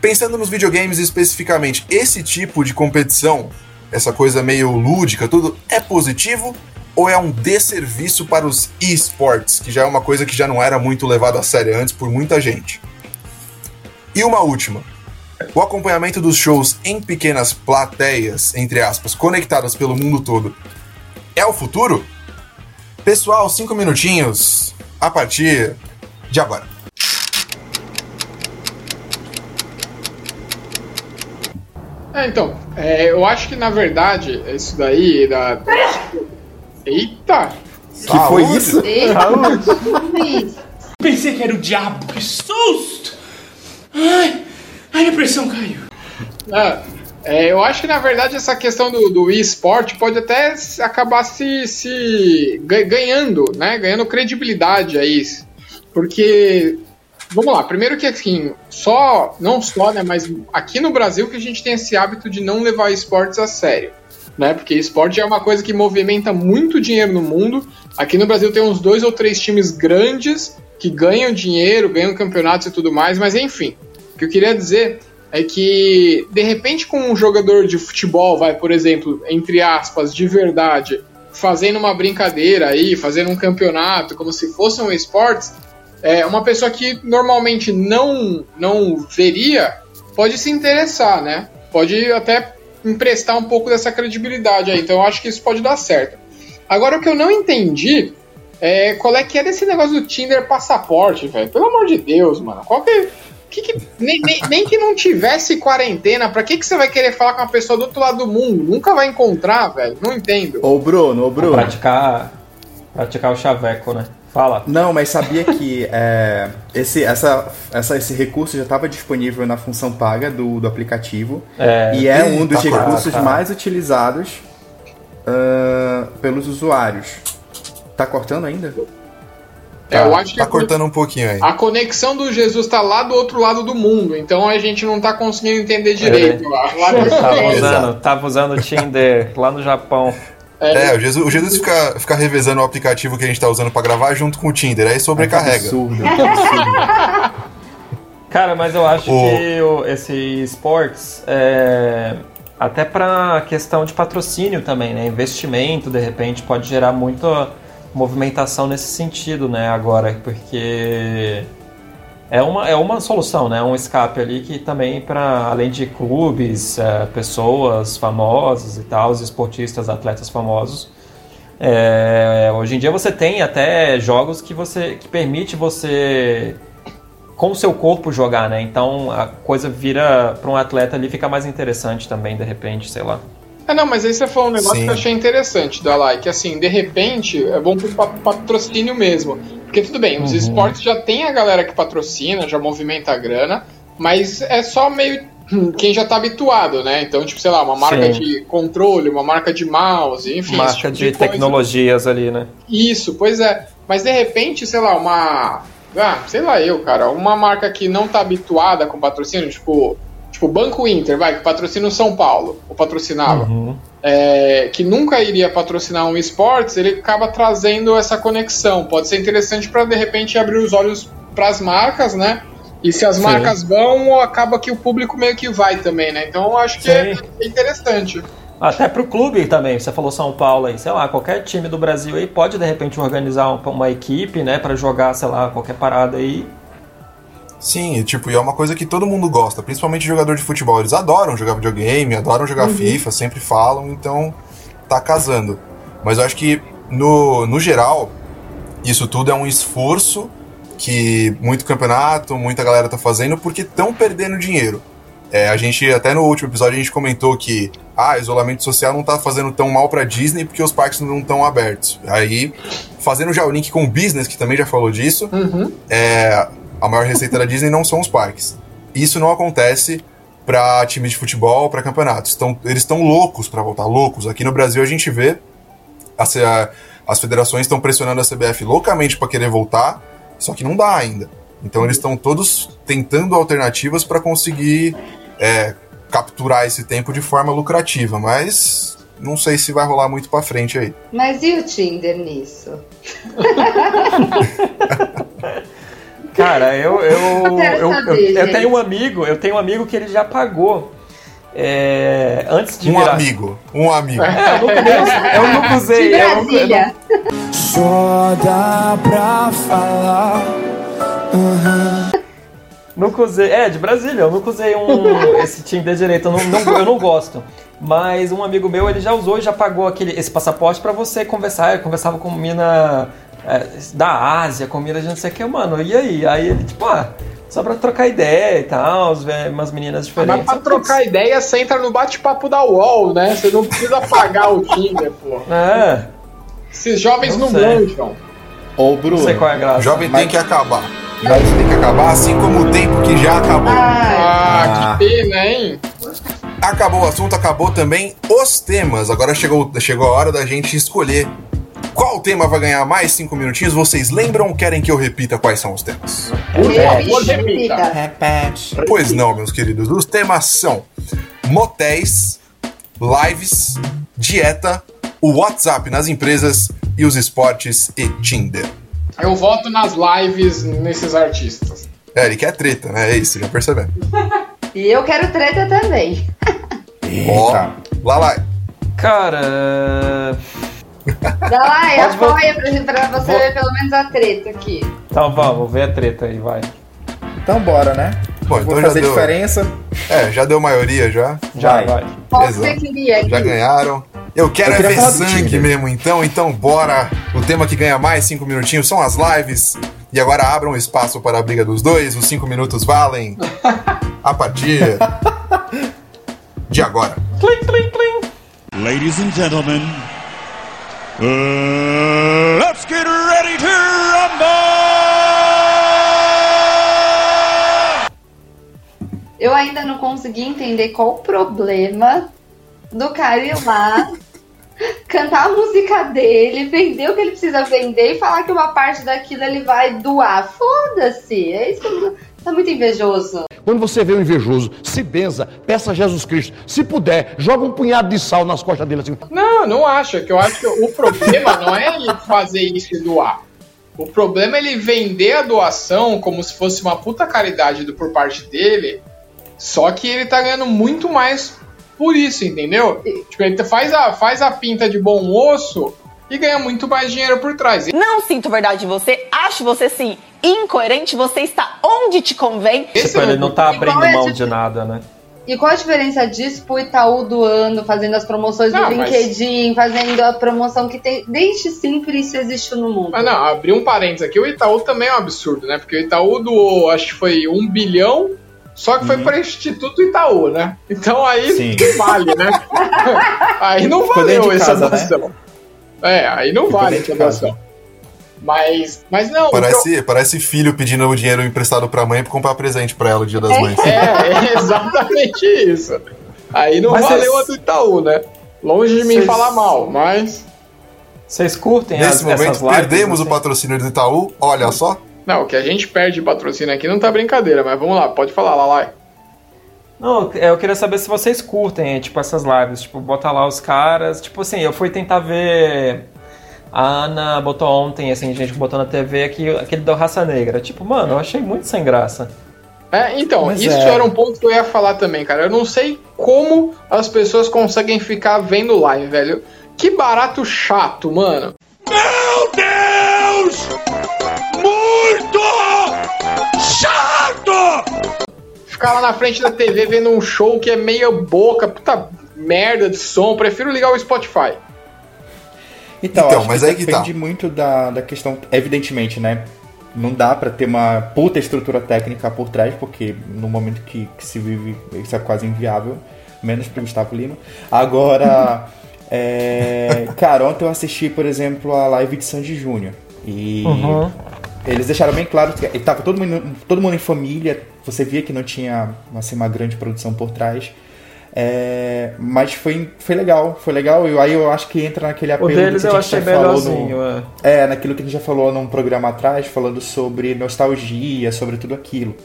Pensando nos videogames especificamente, esse tipo de competição, essa coisa meio lúdica, tudo, é positivo ou é um desserviço para os esportes, que já é uma coisa que já não era muito levada a sério antes por muita gente? E uma última. O acompanhamento dos shows em pequenas plateias, entre aspas, conectadas pelo mundo todo, é o futuro? Pessoal, cinco minutinhos a partir de agora. É, então, é, eu acho que na verdade, isso daí da. Eita! Que foi isso? Pensei que era o diabo, que susto! Ai, ai, minha pressão caiu. Ah, é, eu acho que na verdade essa questão do, do esporte pode até acabar se, se ga- ganhando, né? Ganhando credibilidade aí. Porque, vamos lá, primeiro que assim, só, não só, né? Mas aqui no Brasil que a gente tem esse hábito de não levar esportes a sério. Né? Porque esporte é uma coisa que movimenta muito dinheiro no mundo. Aqui no Brasil tem uns dois ou três times grandes que ganham dinheiro, ganham campeonatos e tudo mais, mas enfim. O que eu queria dizer é que, de repente, com um jogador de futebol, vai, por exemplo, entre aspas, de verdade, fazendo uma brincadeira aí, fazendo um campeonato, como se fosse um esportes, é, uma pessoa que normalmente não, não veria pode se interessar, né? Pode até emprestar um pouco dessa credibilidade aí. Então eu acho que isso pode dar certo. Agora, o que eu não entendi é qual é que era esse negócio do Tinder passaporte, velho. Pelo amor de Deus, mano. Qual que, que, que nem, nem, nem que não tivesse quarentena, pra que, que você vai querer falar com uma pessoa do outro lado do mundo? Nunca vai encontrar, velho. Não entendo. Ô Bruno, ô Bruno. Praticar, praticar o chaveco, né? Fala. Não, mas sabia que é, esse, essa, essa, esse recurso já estava disponível na função paga do, do aplicativo. É. E é um dos Eita, recursos cara. mais utilizados ah, pelos usuários. Tá cortando ainda? É, eu acho que Tá a- cortando um pouquinho aí. A conexão do Jesus tá lá do outro lado do mundo, então a gente não tá conseguindo entender direito lá. lá no- Tava usando, tava usando o Tinder lá no Japão. É, o Jesus, o Jesus fica, fica revezando o aplicativo que a gente tá usando pra gravar junto com o Tinder, aí sobrecarrega. Cara, mas eu acho O- que o- esse esportes é até pra questão de patrocínio também, né? Investimento, de repente, pode gerar muita movimentação nesse sentido, né? Agora, porque é uma, é uma solução, né? Um escape ali que também para além de clubes, é, pessoas famosas e tal, os esportistas, atletas famosos, é, hoje em dia você tem até jogos que você que permite você com o seu corpo jogar, né? Então a coisa vira para um atleta ali fica mais interessante também, de repente, sei lá. É, não, mas aí você falou um negócio Sim. que eu achei interessante da like, que assim, de repente, é bom pro pa- patrocínio mesmo. Porque tudo bem, os Uhum. esportes já tem a galera que patrocina, já movimenta a grana, mas é só meio quem já tá habituado, né? Então, tipo, sei lá, uma marca Sim. de controle, uma marca de mouse, enfim. Marca tipo de coisa. tecnologias ali, né? Isso, pois é. Mas de repente, sei lá, uma. Ah, sei lá eu, cara. Uma marca que não tá habituada com patrocínio, tipo. Tipo, Banco Inter, vai, que patrocina o São Paulo, ou patrocinava. Uhum. É, que nunca iria patrocinar um esportes, ele acaba trazendo essa conexão. Pode ser interessante para de repente abrir os olhos para as marcas, né? E se as Sim. marcas vão, acaba que o público meio que vai também, né? Então acho que é Sim. interessante. Até pro clube também, você falou São Paulo aí, sei lá, qualquer time do Brasil aí pode de repente organizar um- uma equipe, né, Pra jogar, sei lá, qualquer parada aí. Sim, e, tipo, e é uma coisa que todo mundo gosta, principalmente jogador de futebol. Eles adoram jogar videogame, adoram jogar Uhum. FIFA, sempre falam, então tá casando. Mas eu acho que, no, no geral, isso tudo é um esforço que muito campeonato, muita galera tá fazendo porque estão perdendo dinheiro. É, a gente, até no último episódio, a gente comentou que ah, isolamento social não tá fazendo tão mal pra Disney porque os parques não estão abertos. Aí, fazendo já o link com o business, que também já falou disso, é, a maior receita da Disney não são os parques. Isso não acontece pra time de futebol, pra campeonatos. Então, eles estão loucos pra voltar, loucos. Aqui no Brasil a gente vê a C- a- as federações estão pressionando a CBF loucamente para querer voltar, só que não dá ainda. Então eles estão todos tentando alternativas para conseguir é, capturar esse tempo de forma lucrativa, mas não sei se vai rolar muito para frente aí. Mas e o Tinder nisso? Cara, eu eu, Eu saber, eu- eu tenho um amigo, eu tenho um amigo que ele já pagou. é, antes de Um virar. amigo, um amigo. É, eu nunca, eu nunca usei. De eu nunca- eu Brasília. Só dá pra falar. Nunca usei. É, de Brasília, eu nunca usei um, esse Tinder direito, eu não, não- eu não gosto. Mas um amigo meu, ele já usou e já pagou aquele, esse passaporte pra você conversar. Eu conversava com mina é, da Ásia, com mina de não sei o que, mano. E aí? Aí ele, tipo, ah, só pra trocar ideia e tal, ver umas meninas Mas diferentes. pra trocar ideia, você entra no bate-papo da UOL, né? Você não precisa pagar o Tinder, pô. É. Esses jovens Não manjam. Ô, Bruno. Não sei qual é a graça. Jovem tem que acabar. Jovem tem que acabar, assim como o tempo que já acabou. Ah, que pena, hein? Acabou o assunto, acabou também os temas. Agora chegou, chegou a hora da gente escolher qual tema vai ganhar mais cinco minutinhos. Vocês lembram ou querem que eu repita quais são os temas? Por favor, Repita. Repete. Pois não, meus queridos. Os temas são motéis, lives, dieta, o WhatsApp nas empresas e os esportes e Tinder. Eu voto nas lives nesses artistas. É, ele quer treta, né? É isso, já percebendo. E eu quero treta também. Ó, lá lá. Cara. Dá lá, e Pode apoia pra, pra você Vou- ver pelo menos a treta aqui. Então vamos, ver a treta aí, vai. Então bora, né? Bom, Vou então já fazer deu. diferença. É, já deu maioria já. Já, Vai. vai. Qual você queria aqui? Já ganharam. Eu quero Eu é ver sangue mesmo, então. Então bora. O tema que ganha mais cinco minutinhos são as lives. E agora abram espaço para a briga dos dois. Os cinco minutos valem a partir de agora. Clim, clim, clim. Ladies and gentlemen, let's get ready to rumble! Eu ainda não consegui entender qual o problema do cara ir lá, cantar a música dele, vender o que ele precisa vender e falar que uma parte daquilo ele vai doar. Foda-se! É isso que eu... tá muito invejoso. Quando você vê um invejoso, se benza, peça a Jesus Cristo. Se puder, joga um punhado de sal nas costas dele assim. Não, não acho. Que eu acho que o problema não é ele fazer isso e doar. O problema é ele vender a doação como se fosse uma puta caridade do, por parte dele. Só que ele tá ganhando muito mais por isso, entendeu? Tipo, ele faz a, faz a pinta de bom moço e ganha muito mais dinheiro por trás. Não sinto verdade em você, acho você sim incoerente, você está onde te convém. Tipo, ele não tá E abrindo é a mão de nada, né? E qual a diferença disso pro Itaú do ano, fazendo as promoções do Não, mas- LinkedIn, fazendo a promoção que tem. Desde sempre isso existiu no mundo. Ah, não, abri um parênteses aqui. O Itaú também é um absurdo, né? Porque o Itaú doou, acho que foi um bilhão, só que foi para Instituto Itaú, né? Então aí Sim. vale, né? aí não valeu de essa casa, né? É, aí não vale casa. doação. Mas, mas não. Parece, parece filho pedindo o dinheiro emprestado pra mãe pra comprar presente pra ela no dia das É. mães. É, é exatamente isso. Aí não Mas valeu vocês- a do Itaú, né? Longe de mim Vocês- falar mal, mas. Vocês curtem as, Nesse momento, essas lives? perdemos o assim? patrocínio do Itaú. Olha só. Não, o que a gente perde de patrocínio aqui não tá brincadeira, mas vamos lá, pode falar, Lalai. Não, eu queria saber se vocês curtem, tipo, essas lives. Tipo, botar lá os caras. Tipo assim, eu fui tentar ver. A Ana botou ontem, assim, gente botou na TV aqui, aquele da Raça Negra. Tipo, mano, eu achei muito sem graça. É, então, Mas isso é. era um ponto que eu ia falar também, cara. Eu não sei como as pessoas conseguem ficar vendo live, velho. Que barato chato, mano. Meu Deus! Muito chato! Ficar lá na frente da TV vendo um show que é meia boca, puta merda de som. Prefiro ligar o Spotify. Então, Então, mas que aí que tá. depende muito da, da questão, evidentemente, né? Não dá pra ter uma puta estrutura técnica por trás, porque no momento que, que se vive, isso é quase inviável, menos pro Gustavo Lima. Agora, é, cara, ontem eu assisti, por exemplo, a live de Sandy Júnior. E Uhum. Eles deixaram bem claro que tava todo mundo, todo mundo em família, você via que não tinha assim, uma grande produção por trás. É, mas foi, foi legal, foi legal. E aí eu acho que entra naquele apelo deles que a eu gente achei já falou no, é. naquilo que a gente já falou num programa atrás, falando sobre nostalgia, sobre tudo aquilo.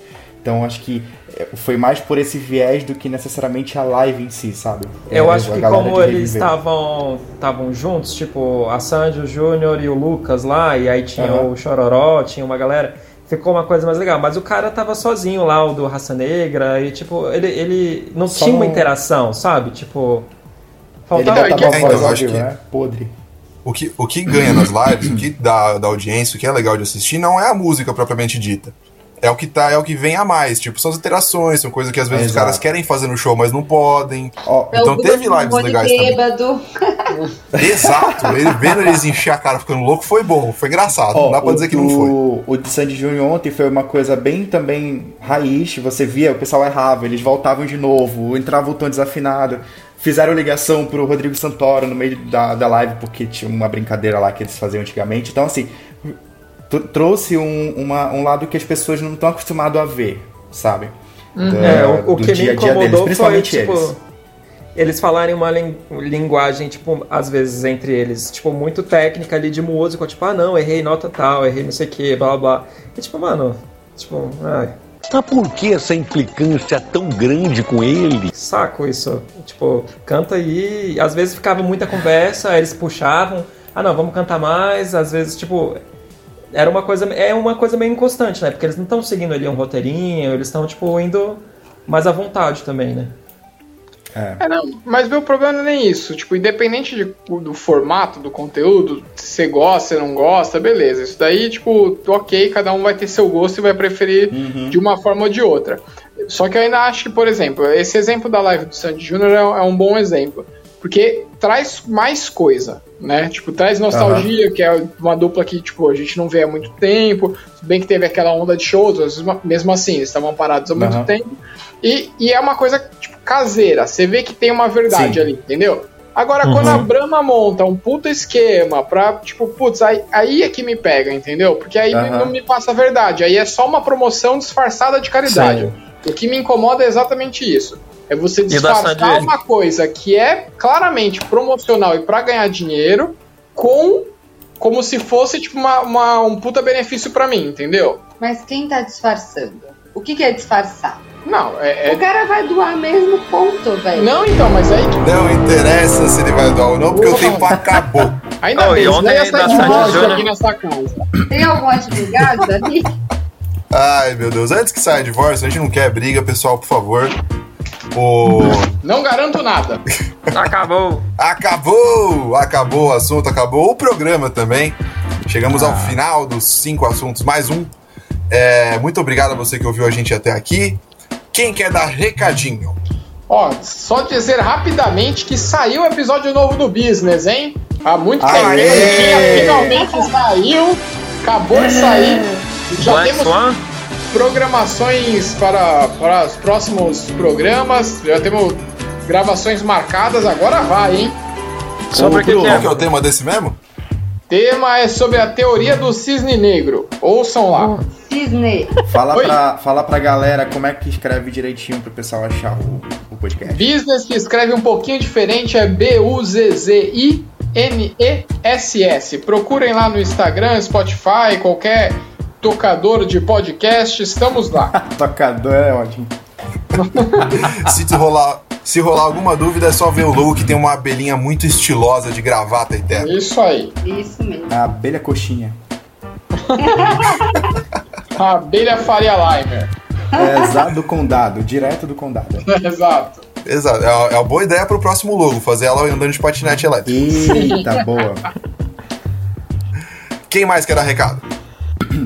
Então acho que é, foi mais por esse viés do que necessariamente a live em si, sabe? Eu É, acho que como eles estavam estavam juntos, tipo a Sandy, o Júnior e o Lucas lá, e aí tinha Aham. o Chororó, tinha uma galera, ficou uma coisa mais legal. Mas o cara tava sozinho lá, o do Raça Negra, e tipo, ele, ele não Só tinha uma interação, sabe? Tipo. Ele Faltava botava É, a então, voz ao acho que- né? Podre. O que, o que ganha nas lives, o que dá da audiência, o que é legal de assistir, não é a música propriamente dita. É o que tá, é o que vem a mais. Tipo, são as interações, são coisas que às vezes os Exato. caras querem fazer no show, mas não podem. É então o teve lives legais também. bêbado. Exato, ele vendo eles encher a cara ficando louco foi bom, foi engraçado. Ó, não dá pra o dizer que não do- foi. O de Sandy Júnior ontem foi uma coisa bem também raiz. Você via, o pessoal errava, eles voltavam de novo, entrava o tom desafinado. Fizeram ligação pro Rodrigo Santoro no meio da, da live, porque tinha uma brincadeira lá que eles faziam antigamente. Então, assim, trouxe um, uma- um lado que as pessoas não estão acostumadas a ver, sabe? Uhum. Da- É, o, o do que me dia dia incomodou deles, foi, principalmente tipo, eles. eles falarem uma lin- linguagem, tipo, às vezes entre eles, tipo, muito técnica ali de música, tipo, ah não, errei nota tal, errei não sei o que, blá blá blá. E tipo, mano, tipo, ai. Mas por que essa implicância tão grande com ele? Saco isso. Tipo, canta aí. Às vezes ficava muita conversa, aí eles puxavam. Ah não, vamos cantar mais. Às vezes, tipo. Era uma coisa. É uma coisa meio inconstante, né? Porque eles não estão seguindo ali um roteirinho, eles estão, tipo, indo mais à vontade também, né? É, não, mas meu problema não é nem isso. Tipo, independente de- do formato do conteúdo, se você gosta, se não gosta, beleza. Isso daí, tipo, ok, cada um vai ter seu gosto e vai preferir de uma forma ou de outra. Só que eu ainda acho que, por exemplo, esse exemplo da live do Sandy Júnior é, é um bom exemplo. Porque traz mais coisa, né? Tipo, traz nostalgia, que é uma dupla que, tipo, a gente não vê há muito tempo. Se bem que teve aquela onda de shows, mesmo assim, eles estavam parados há muito Aham. tempo. E, e é uma coisa, tipo, caseira. Você vê que tem uma verdade Sim. ali, entendeu? Agora, Uhum. quando a Brahma monta um puta esquema pra, tipo, putz, aí, aí é que me pega, entendeu? Porque aí Aham. não me passa a verdade. Aí é só uma promoção disfarçada de caridade. Sim. O que me incomoda é exatamente isso. É você disfarçar uma coisa que é claramente promocional e pra ganhar dinheiro com como se fosse tipo uma, uma- um puta benefício pra mim, entendeu? Mas quem tá disfarçando? O que, que é disfarçar? Não, é. O cara vai doar mesmo, ponto, velho. Não, então, mas aí. Não interessa se ele vai doar ou não, porque o tempo acabou. Ainda Oh, bem, ontem ia sair da de Júnior- aqui nessa casa. Tem algum advogado ali? Ai, meu Deus. Antes que saia divórcio, a gente não quer briga, pessoal, por favor. O... Não garanto nada. Acabou! Acabou! Acabou o assunto, acabou o programa também. Chegamos ao final dos cinco assuntos, mais um. É, muito obrigado a você que ouviu a gente até aqui. Quem quer dar recadinho? Ó, só dizer rapidamente que saiu o episódio novo do Business, hein? Há muito tempo Aê! tinha, finalmente saiu. Acabou de sair. Já Black temos Swan? Programações para, para os próximos programas. Já temos gravações marcadas. Agora vai, hein? Sobre o que, que é? que é o tema desse mesmo? tema é sobre a teoria do cisne negro. Ouçam lá. Disney. Fala Oi. pra, fala pra galera como é que escreve direitinho pro pessoal achar o, o podcast. Business que escreve um pouquinho diferente é B-U-Z-Z-I-N-E-S-S. Procurem lá no Instagram, Spotify, qualquer tocador de podcast, estamos lá. Tocador é ótimo. se, rolar, se rolar alguma dúvida, é só ver o logo que tem uma abelhinha muito estilosa de gravata e terno. Isso aí. Isso mesmo. A abelha coxinha. A abelha Faria Limer. É exato do condado, direto do condado. Exato. Exato, é uma, é boa ideia pro próximo logo, fazer ela andando de patinete elétrico. Eita, boa. Quem mais quer dar recado?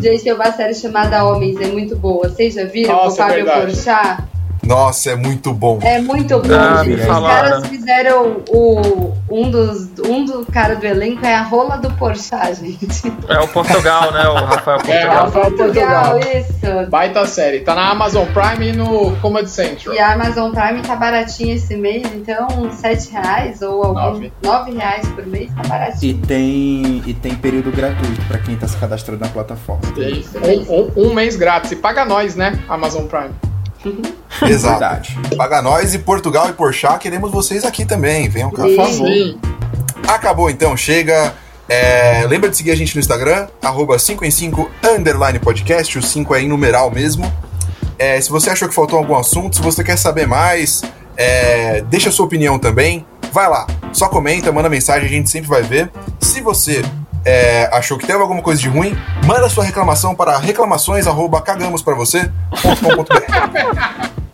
Gente, tem uma série chamada Homens, é muito boa. Vocês já viram? Nossa, com o Fábio é. Porchat? Nossa, é muito bom. É muito bom, Ah, gente. Os caras fizeram o. Um dos. Um do cara do elenco é a rola do Porchat, gente. É o Portugal, né? O Rafael É, Portugal. Rafael Portugal. isso. Baita série. Tá na Amazon Prime e no Comedy Central. E a Amazon Prime tá baratinha esse mês, então 7 reais ou algum, Nove. 9 reais por mês tá baratinho. E tem, e tem período gratuito pra quem tá se cadastrando na plataforma. Um, um- um mês grátis. E paga nós, né? Amazon Prime. Exato. Verdade. Paga nós e Portugal e Porchat, queremos vocês aqui também. Venham cá. Por favor. Acabou então, chega. É, lembra de seguir a gente no Instagram, arroba 5 em 5 underline podcast, o 5 é em numeral mesmo. É, se você achou que faltou algum assunto, se você quer saber mais, é, deixa a sua opinião também. Vai lá, só comenta, manda mensagem, a gente sempre vai ver. Se você é, achou que teve alguma coisa de ruim, manda sua reclamação para reclamações arroba cagamos pra você.com.br.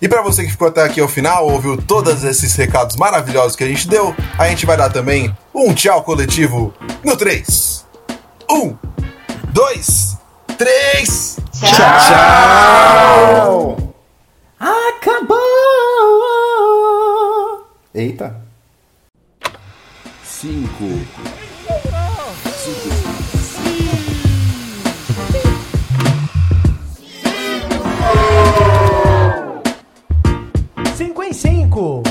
E pra você que ficou até aqui ao final, ouviu todos esses recados maravilhosos que a gente deu, a gente vai dar também um tchau coletivo no 3. 1, 2, 3. Tchau! Acabou! Eita. Cinco. Cinco 35.